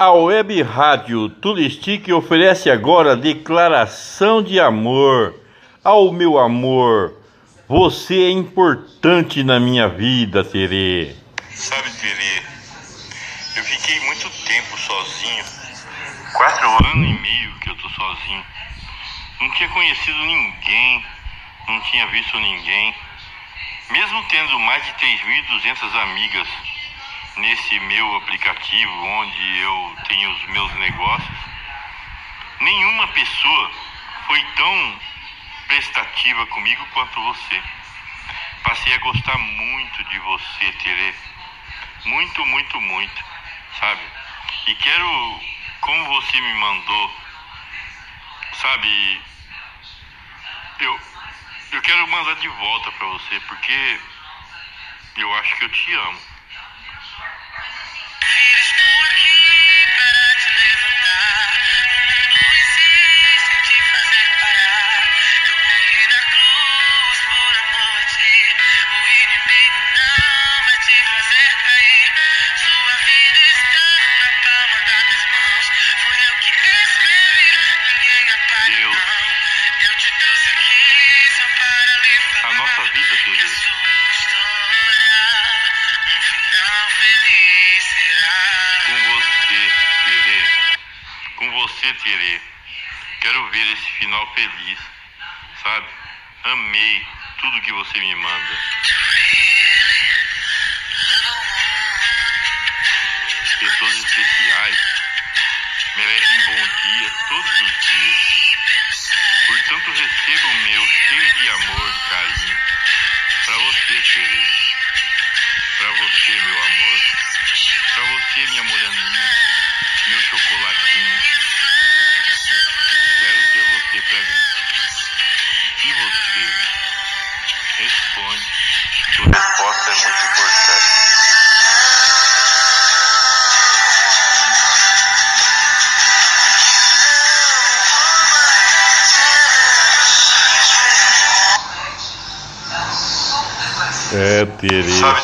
A web rádio Turistique oferece agora declaração de amor ao meu amor. Você é importante na minha vida, Terê. Sabe, Terê, eu fiquei muito tempo sozinho. Quatro anos e meio que eu tô sozinho. Não tinha conhecido ninguém, não tinha visto ninguém. Mesmo tendo mais de 3.200 amigas nesse meu aplicativo onde eu tenho os meus negócios, nenhuma pessoa foi tão prestativa comigo quanto você. Passei a gostar muito de você, Tere. Muito, muito, muito, sabe? E quero, como você me mandou, sabe? Eu, eu quero mandar de volta para você, porque eu acho que eu te amo. Vida. Com você, Terê. Com você, Terê. Quero ver esse final feliz, sabe? Amei tudo que você me manda. Pessoas especiais merecem bom dia todos os dias. Portanto, receba o meu cheio de amor carinho. Você, minha moraninha. Meu chocolatinho. Quero ter você para mim. E você? Responde. Sua resposta é muito importante. É, Terê. Sabe,